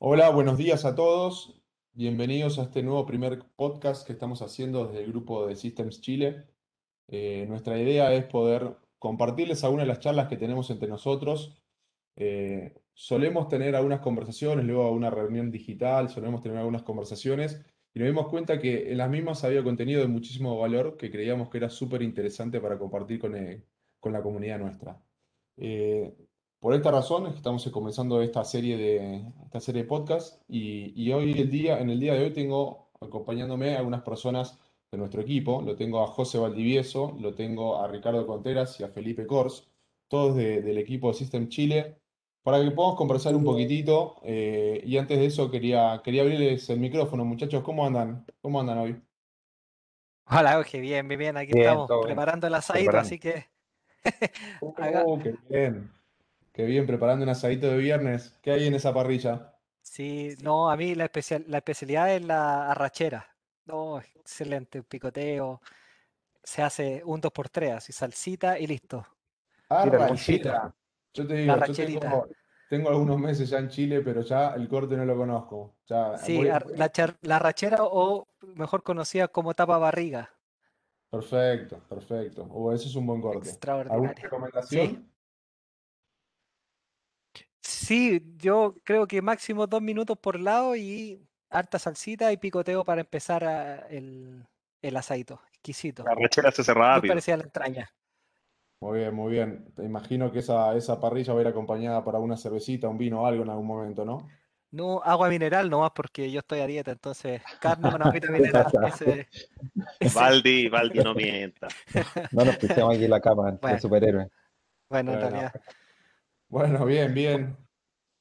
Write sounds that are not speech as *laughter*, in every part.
Hola, buenos días a todos. Bienvenidos a este nuevo primer podcast que estamos haciendo desde el grupo de Systems Chile. Eh, nuestra idea es poder compartirles algunas de las charlas que tenemos entre nosotros. Eh, solemos tener algunas conversaciones, luego una reunión digital, solemos tener algunas conversaciones y nos dimos cuenta que en las mismas había contenido de muchísimo valor que creíamos que era súper interesante para compartir con, eh, con la comunidad nuestra. Por esta razón es que estamos comenzando esta serie de, esta serie de podcast y, y hoy el día, en el día de hoy tengo acompañándome a algunas personas de nuestro equipo. Lo tengo a José Valdivieso, lo tengo a Ricardo Conteras y a Felipe Cors, todos de- del equipo de System Chile, para que podamos conversar un poquitito. eh, y antes de eso quería, quería abrirles el micrófono, muchachos. ¿Cómo andan? ¿Cómo andan hoy? Hola, Oje, bien, bien, bien. Aquí Bien, estamos todo bien. preparando el asadito, Preparando. así que *laughs* *laughs* Oh, qué bien. Qué bien, preparando un asadito de viernes. ¿Qué hay en esa parrilla? sí, no, a mí la especial, la especialidad es la arrachera. No, excelente, picoteo. Se hace un 2x3, así salsita y listo. Arrachera. Yo te digo, yo tengo, tengo algunos meses ya en Chile, pero ya el corte no lo conozco. Ya Sí, voy- ar- la, char- la arrachera o mejor conocida como tapa barriga. Perfecto, perfecto. Oh, ese es un buen corte. ¿Alguna Extraordinaria. recomendación? Sí, yo creo que máximo dos minutos por lado y harta salsita y picoteo para empezar a- el, el asadito. Exquisito. La rachera se hace Muy rápido. parecida a la entraña. Muy bien, muy bien. Te imagino que esa, esa parrilla va a ir acompañada para una cervecita, un vino o algo en algún momento, ¿no? No, agua mineral nomás porque yo estoy a dieta, entonces carne con agüita mineral. *laughs* Ese, ese- Valdi, Valdi, no mienta. *laughs* No nos pusimos aquí la cama de Bueno. superhéroe. bueno, en Bueno. realidad. Bueno, bien, bien.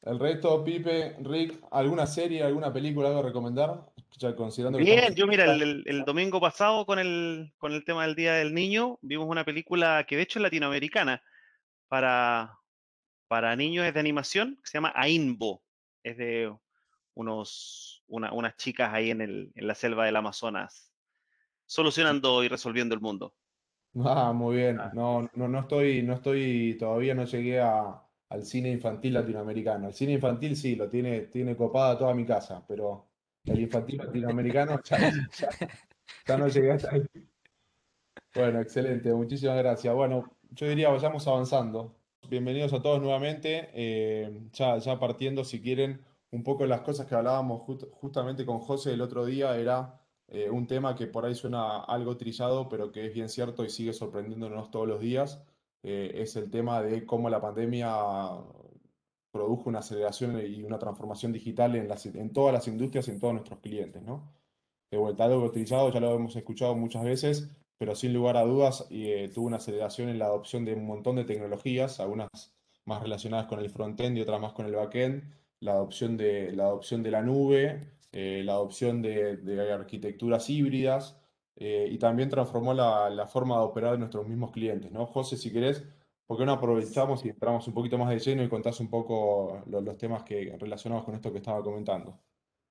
El resto, Pipe, Rick, ¿alguna serie, alguna película, algo a recomendar? Ya considerando que Bien, estamos- yo mira, el, el- el domingo pasado con el, con el tema del Día del Niño, vimos una película que de hecho es latinoamericana para, para niños, es de animación, que se llama Ainbo. Es de unos, una- unas chicas ahí en, el, en la selva del Amazonas, solucionando y resolviendo el mundo. Ah, muy bien. Ah. No, no, no estoy, no estoy, todavía no llegué a- al cine infantil latinoamericano. El cine infantil sí, lo tiene, tiene copada toda mi casa, pero el infantil latinoamericano ya, no llegué hasta ahí. Bueno, excelente, muchísimas gracias. Bueno, yo diría vayamos avanzando. Bienvenidos a todos nuevamente. eh, ya, ya partiendo, si quieren, un poco de las cosas que hablábamos justamente con José el otro día, era eh, un tema que por ahí suena algo trillado, pero que es bien cierto y sigue sorprendiéndonos todos los días. Eh, es el tema de cómo la pandemia produjo una aceleración y una transformación digital en todas las industrias y en todos nuestros clientes, ¿no? De vuelta, algo trillado, ya lo hemos escuchado muchas veces, pero sin lugar a dudas eh, tuvo una aceleración en la adopción de un montón de tecnologías, algunas más relacionadas con el frontend y otras más con el backend, la adopción de, la adopción de la nube, eh, la adopción de arquitecturas híbridas, eh, y también transformó la, la forma de operar de nuestros mismos clientes, ¿no? José, si querés, ¿por qué no aprovechamos y entramos un poquito más de lleno y contás un poco lo- los temas que, relacionados con esto que estaba comentando?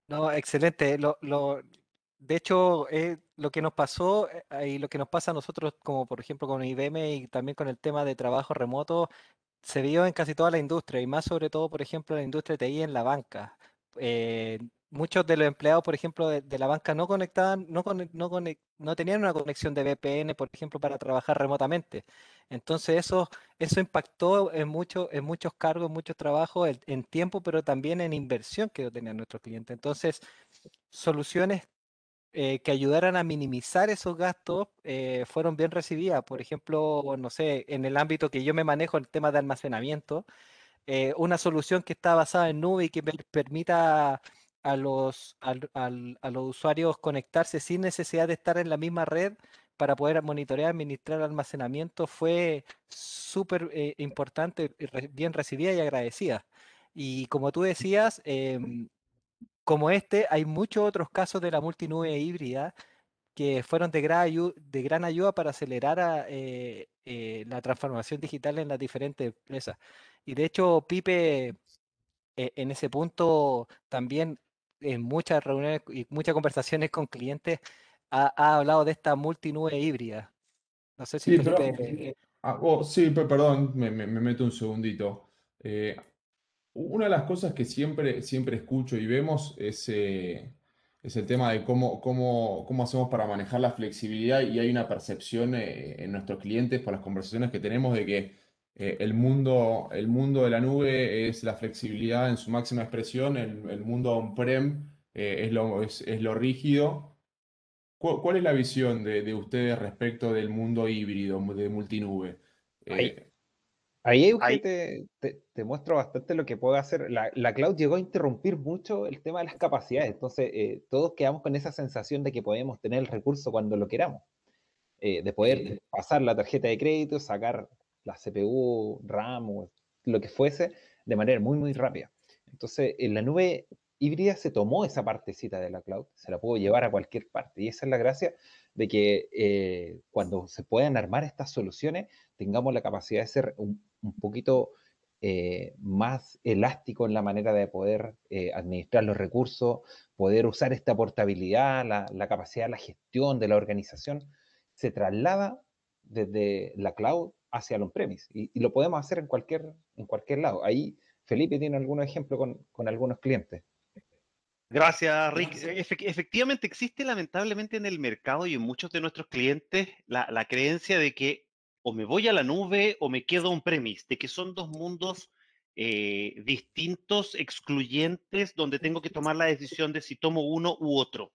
No, excelente. Lo, lo, de hecho, eh, lo que nos pasó eh, y lo que nos pasa a nosotros, como por ejemplo con IBM y también con el tema de trabajo remoto, se vio en casi toda la industria y más sobre todo, por ejemplo, en la industria de TI en la banca. Eh, muchos de los empleados, por ejemplo, de, la banca no conectaban, no, no, no tenían una conexión de VPN, por ejemplo, para trabajar remotamente. Entonces eso, eso impactó en, en muchos cargos, en muchos trabajos, en, tiempo, pero también en inversión que tenían nuestros clientes. Entonces, soluciones eh, que ayudaran a minimizar esos gastos eh, fueron bien recibidas. Por ejemplo, no sé, en el ámbito que yo me manejo, el tema de almacenamiento, eh, una solución que está basada en nube y que per- permita a los, al- al- a los usuarios conectarse sin necesidad de estar en la misma red para poder monitorear, administrar almacenamiento fue súper eh, importante, bien recibida y agradecida. Y como tú decías, em, como este, hay muchos otros casos de la multinube híbrida que fueron de gran, ayu- de gran ayuda para acelerar a, eh, eh, la transformación digital en las diferentes empresas. Y de hecho, Pipe, eh, en ese punto, también en muchas reuniones y muchas conversaciones con clientes, ha, ha hablado de esta multinube híbrida. No sé si Sí, pero- Felipe... Ah, oh, sí, pe- perdón, me, me- me meto un segundito. Eh, Una de las cosas que siempre, siempre escucho y vemos es, eh, es el tema de cómo, cómo, cómo hacemos para manejar la flexibilidad y hay una percepción eh, en nuestros clientes por las conversaciones que tenemos de que eh, el mundo, el mundo de la nube es la flexibilidad en su máxima expresión, el, el mundo on-prem es lo, es, es lo rígido. ¿Cuál, cuál es la visión de, de ustedes respecto del mundo híbrido, de multinube? Eh, Ahí, Euge, te, te, muestro bastante lo que puede hacer. La, la, cloud llegó a interrumpir mucho el tema de las capacidades, entonces eh, todos quedamos con esa sensación de que podemos tener el recurso cuando lo queramos, eh, de poder pasar la tarjeta de crédito, sacar la CPU, RAM o lo que fuese de manera muy, muy rápida. Entonces, en la nube híbrida se tomó esa partecita de la cloud, se la pudo llevar a cualquier parte, y esa es la gracia de que eh, cuando se puedan armar estas soluciones, tengamos la capacidad de ser un, un poquito eh, más elástico en la manera de poder eh, administrar los recursos, poder usar esta portabilidad, la, la, capacidad de la gestión de la organización, se traslada desde la cloud hacia el on-premise y, y, lo podemos hacer en cualquier, en cualquier lado. Ahí Felipe tiene algún ejemplo con, con algunos clientes. Gracias, Rick. efectivamente existe lamentablemente en el mercado y en muchos de nuestros clientes la, la creencia de que o me voy a la nube o me quedo on-premise, de que son dos mundos eh, distintos, excluyentes, donde tengo que tomar la decisión de si tomo uno u otro.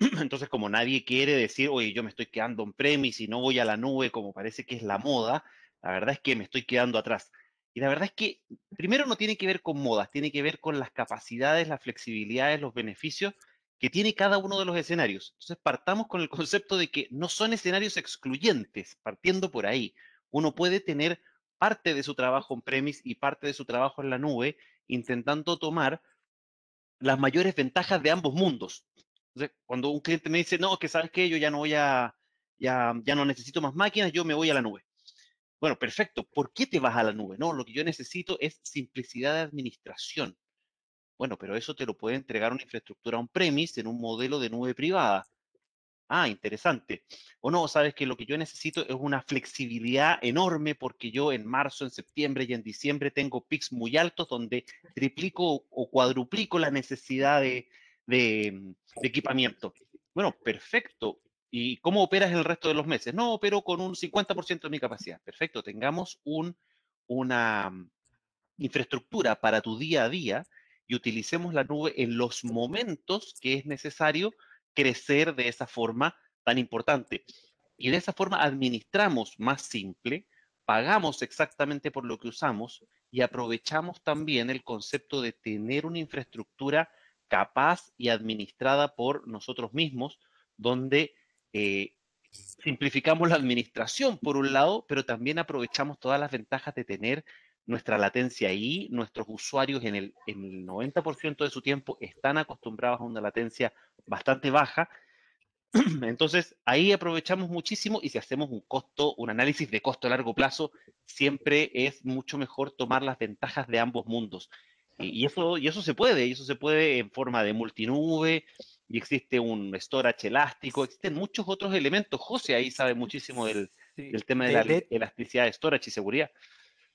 *clears throat* Entonces, como nadie quiere decir, oye, yo me estoy quedando on-premise y no voy a la nube como parece que es la moda, la verdad es que me estoy quedando atrás. Y la verdad es que primero no tiene que ver con modas, tiene que ver con las capacidades, las flexibilidades, los beneficios que tiene cada uno de los escenarios. Entonces partamos con el concepto de que no son escenarios excluyentes, partiendo por ahí. Uno puede tener parte de su trabajo en premise y parte de su trabajo en la nube, intentando tomar las mayores ventajas de ambos mundos. Cuando un cliente me dice, no, que sabes que yo ya no voy a, ya, ya no necesito más máquinas, yo me voy a la nube. Bueno, perfecto. ¿Por qué te vas a la nube? No, lo que yo necesito es simplicidad de administración. Bueno, pero eso te lo puede entregar una infraestructura on-premise en un modelo de nube privada. Ah, interesante. O no, sabes que lo que yo necesito es una flexibilidad enorme porque yo en marzo, en septiembre y en diciembre tengo pics muy altos donde triplico o cuadruplico la necesidad de, de, de equipamiento. Bueno, perfecto. ¿Y cómo operas el resto de los meses? No, opero con un 50% de mi capacidad. Perfecto, tengamos un, una mm, infraestructura para tu día a día y utilicemos la nube en los momentos que es necesario crecer de esa forma tan importante. Y de esa forma administramos más simple, pagamos exactamente por lo que usamos y aprovechamos también el concepto de tener una infraestructura capaz y administrada por nosotros mismos, donde eh, simplificamos la administración por un lado, pero también aprovechamos todas las ventajas de tener nuestra latencia ahí, nuestros usuarios en el, en el 90% de su tiempo están acostumbrados a una latencia bastante baja. *clears throat* Entonces, ahí aprovechamos muchísimo y si hacemos un costo, un análisis de costo a largo plazo, siempre es mucho mejor tomar las ventajas de ambos mundos. Y, eso, y eso se puede, y eso se puede en forma de multinube, y existe un storage elástico, existen muchos otros elementos. José ahí sabe muchísimo del, sí. del tema de, de la de... elasticidad de storage y seguridad.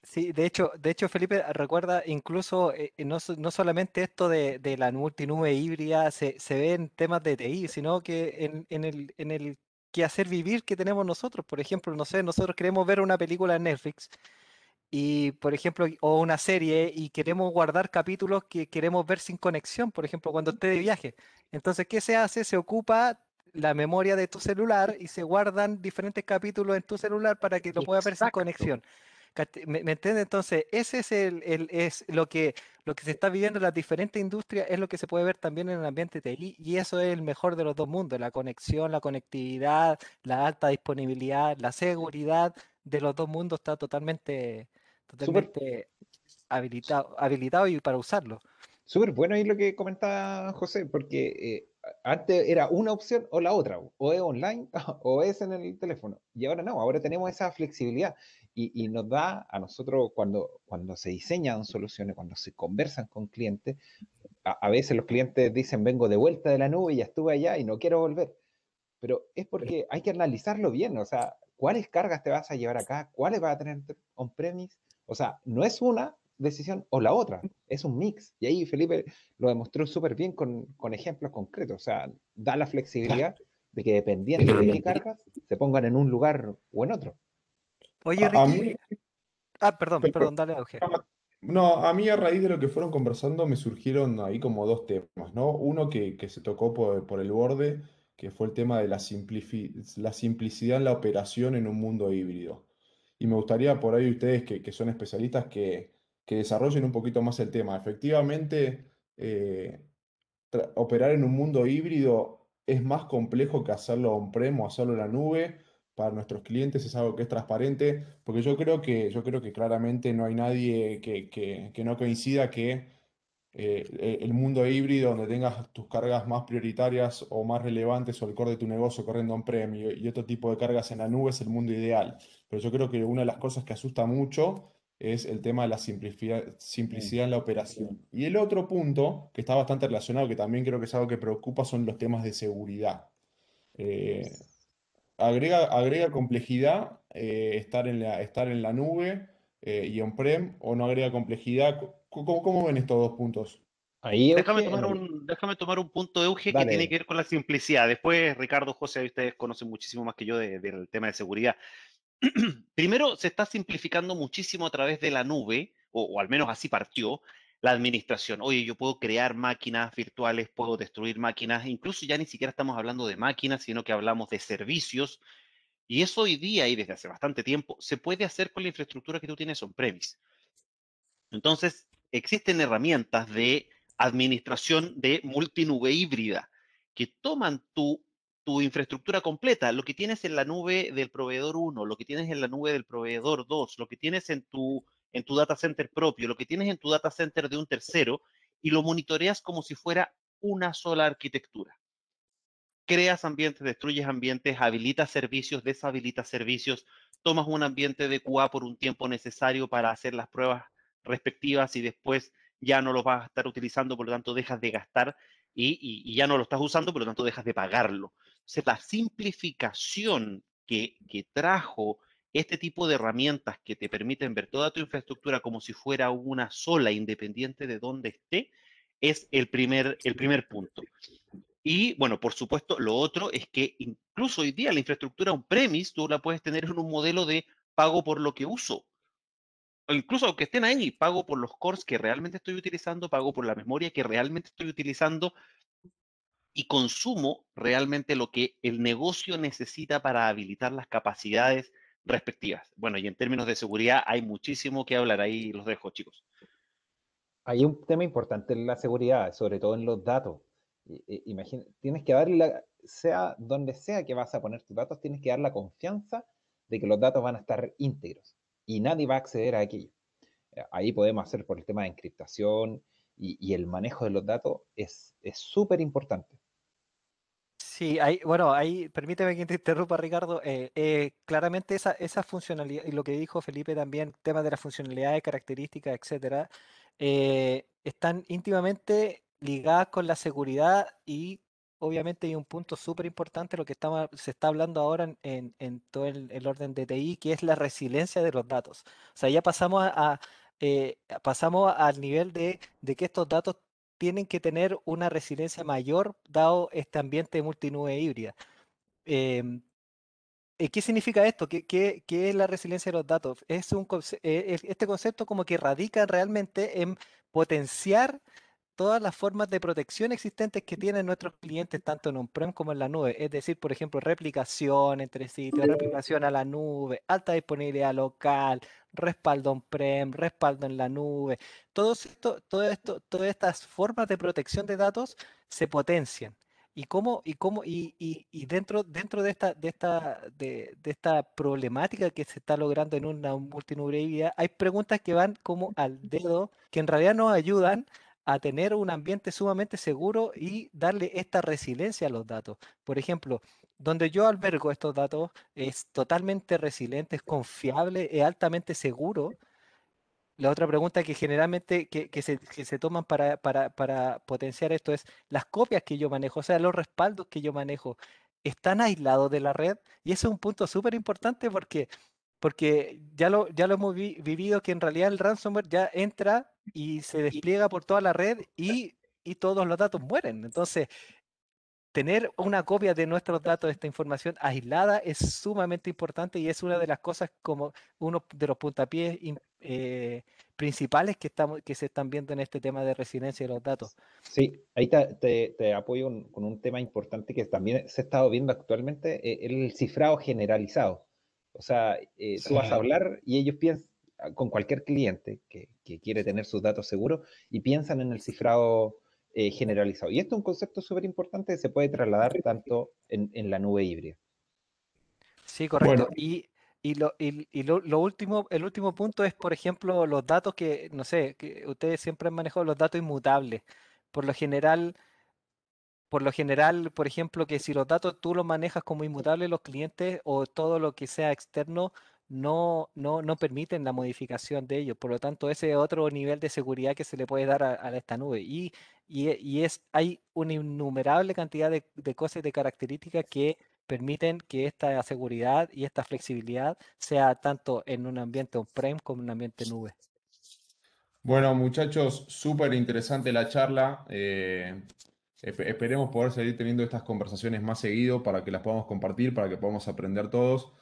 Sí, de hecho, de hecho, Felipe, recuerda incluso eh, no, no, solamente esto de, de, la multinube híbrida se, se, ve en temas de TI, sino que en, en, el, en el que hacer vivir que tenemos nosotros. Por ejemplo, no sé, nosotros queremos ver una película en Netflix y, por ejemplo, o una serie y queremos guardar capítulos que queremos ver sin conexión, por ejemplo, cuando esté de viaje. Entonces, ¿qué se hace? Se ocupa la memoria de tu celular y se guardan diferentes capítulos en tu celular para que lo puedas ver sin conexión. ¿Me, me entiendes? Entonces, ese es, el, el, es lo, que, lo que se está viviendo en las diferentes industrias, es lo que se puede ver también en el ambiente TI, y eso es el mejor de los dos mundos, la conexión, la conectividad, la alta disponibilidad, la seguridad de los dos mundos está totalmente, totalmente habilitado, habilitado y para usarlo. Súper bueno ahí lo que comentaba José, porque eh, antes era una opción o la otra, o es online *laughs* o es en el teléfono. Y ahora no, ahora tenemos esa flexibilidad y, y nos da a nosotros cuando, cuando se diseñan soluciones, cuando se conversan con clientes, a, a, veces los clientes dicen vengo de vuelta de la nube, ya estuve allá y no quiero volver. Pero es porque hay que analizarlo bien, o sea, ¿cuáles cargas te vas a llevar acá? ¿Cuáles vas a tener on-premise? O sea, no es una, decisión o la otra. Es un mix. Y ahí Felipe lo demostró súper bien con, con, ejemplos concretos. O sea, da la flexibilidad de que dependiendo de qué cargas, se pongan en un lugar o en otro. Oye, Ricky. Ah, perdón, perdón, dale, Eugenio. No, a mí a raíz de lo que fueron conversando me surgieron ahí como dos temas, ¿no? Uno que, que se tocó por, por, el borde, que fue el tema de la, la simplicidad en la operación en un mundo híbrido. Y me gustaría por ahí ustedes que, que son especialistas que, que, desarrollen un poquito más el tema. Efectivamente, eh, operar en un mundo híbrido es más complejo que hacerlo on-prem o hacerlo en la nube para nuestros clientes es algo que es transparente, porque yo creo que, yo creo que claramente no hay nadie que, que, no coincida que eh, e, el mundo híbrido, donde tengas tus cargas más prioritarias o más relevantes o el core de tu negocio corriendo en premio y otro tipo de cargas en la nube es el mundo ideal. Pero yo creo que una de las cosas que asusta mucho es el tema de la simplicidad, simplicidad en la operación. Y el otro punto, que está bastante relacionado, que también creo que es algo que preocupa, son los temas de seguridad. Eh, agrega, agrega complejidad eh, estar, en la, estar en la nube eh, y on-prem o no agrega complejidad. ¿Cómo, ¿Cómo, ven estos dos puntos? Ahí, déjame, tomar un, déjame tomar un punto de Euge que tiene que ver con la simplicidad. Después, Ricardo, José, ustedes conocen muchísimo más que yo del tema de seguridad. *clears throat* Primero, se está simplificando muchísimo a través de la nube, o, al menos así partió, la administración. Oye, yo puedo crear máquinas virtuales, puedo destruir máquinas, incluso ya ni siquiera estamos hablando de máquinas, sino que hablamos de servicios. Y eso hoy día y desde hace bastante tiempo se puede hacer con la infraestructura que tú tienes on-premise. Entonces, existen herramientas de administración de multinube híbrida que toman tu, tu infraestructura completa, lo que tienes en la nube del proveedor 1, lo que tienes en la nube del proveedor 2, lo que tienes en tu en tu data center propio, lo que tienes en tu data center de un tercero y lo monitoreas como si fuera una sola arquitectura. Creas ambientes, destruyes ambientes, habilitas servicios, deshabilitas servicios, tomas un ambiente de QA por un tiempo necesario para hacer las pruebas respectivas y después ya no lo vas a estar utilizando, por lo tanto dejas de gastar y, y, ya no lo estás usando, por lo tanto dejas de pagarlo. Entonces, la simplificación que, que trajo este tipo de herramientas que te permiten ver toda tu infraestructura como si fuera una sola, independiente de dónde esté, es el primer, el primer punto. Y bueno, por supuesto, lo otro es que incluso hoy día la infraestructura on-premise tú la puedes tener en un modelo de pago por lo que uso. O incluso aunque estén ahí, pago por los cores que realmente estoy utilizando, pago por la memoria que realmente estoy utilizando y consumo realmente lo que el negocio necesita para habilitar las capacidades respectivas. Bueno, y en términos de seguridad hay muchísimo que hablar, ahí los dejo, chicos. Hay un tema importante en la seguridad, sobre todo en los datos. Imagina, tienes que darle, sea donde sea que vas a poner tus datos, tienes que dar la confianza de que los datos van a estar íntegros y nadie va a acceder a aquello. Ahí podemos hacer por el tema de encriptación y, el manejo de los datos es súper importante. Sí, hay, bueno, ahí permíteme que te interrumpa, Ricardo. Eh, eh, claramente esa, esa funcionalidad, y lo que dijo Felipe también, temas de las funcionalidades, características, etcétera, eh, están íntimamente ligadas con la seguridad y obviamente hay un punto súper importante, lo que se está hablando ahora en, todo el, orden de TI, que es la resiliencia de los datos. O sea, ya pasamos a, pasamos al nivel de, de que estos datos tienen que tener una resiliencia mayor dado este ambiente multinube híbrida. Em, eh, ¿Qué significa esto? ¿Qué, ¿Qué, qué, es la resiliencia de los datos? Es un, eh, este concepto como que radica realmente en potenciar todas las formas de protección existentes que tienen nuestros clientes, tanto en on-prem como en la nube. Es decir, por ejemplo, replicación entre sitios, replicación a la nube, alta disponibilidad local, respaldo on-prem, respaldo en la nube. Todo esto, todo esto, todas estas formas de protección de datos se potencian. Y cómo, y cómo, y, y, dentro, dentro de esta, de esta, de, de, esta problemática que se está logrando en una multinube híbrida, hay preguntas que van como al dedo, que en realidad nos ayudan a tener un ambiente sumamente seguro y darle esta resiliencia a los datos. Por ejemplo, donde yo albergo estos datos es totalmente resiliente, es confiable, es altamente seguro. La otra pregunta que generalmente que, que, se, que se, toman para, para, para, potenciar esto es las copias que yo manejo, o sea, los respaldos que yo manejo, están aislados de la red. Y ese es un punto súper importante porque porque ya lo, ya lo hemos vivido que en realidad el ransomware ya entra y se despliega por toda la red y, y todos los datos mueren. Entonces, tener una copia de nuestros datos, de esta información aislada, es sumamente importante y es una de las cosas como uno de los puntapiés eh, principales que, estamos, que se están viendo en este tema de resiliencia de los datos. Sí, ahí te, te, apoyo con un tema importante que también se ha estado viendo actualmente, eh, el cifrado generalizado. O sea, eh, tú vas a hablar y ellos piensan, ah, con cualquier cliente que, que, quiere tener sus datos seguros y piensan en el cifrado eh, generalizado. Y esto es un concepto súper importante que se puede trasladar tanto en, en, la nube híbrida. Sí, correcto. Y, y, lo, y, y lo, lo, último, el último punto es, por ejemplo, los datos que, no sé, que ustedes siempre han manejado los datos inmutables. Por lo general, por lo general, por ejemplo, que si los datos tú los manejas como inmutables, los clientes o todo lo que sea externo no, no, no permiten la modificación de ellos. Por lo tanto, ese es otro nivel de seguridad que se le puede dar a, esta nube. Y, y, es, hay una innumerable cantidad de, de cosas y de características que permiten que esta seguridad y esta flexibilidad sea tanto en un ambiente on-prem como en un ambiente nube. Bueno, muchachos, súper interesante la charla. Eh, Esperemos poder seguir teniendo estas conversaciones más seguido para que las podamos compartir, para que podamos aprender todos.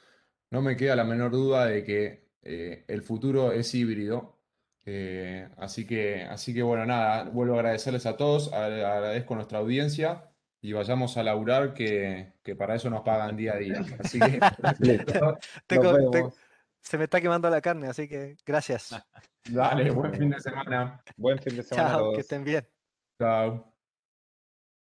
No me queda la menor duda de que eh, el futuro es híbrido. Eh, así que, así que bueno, nada, vuelvo a agradecerles a todos, agradezco a nuestra audiencia y vayamos a laburar que, que para eso nos pagan día a día. Así que *laughs* *laughs* se me está quemando la carne, así que gracias. Dale, buen fin de semana. Buen fin de semana. Chao, que estén bien. Chao.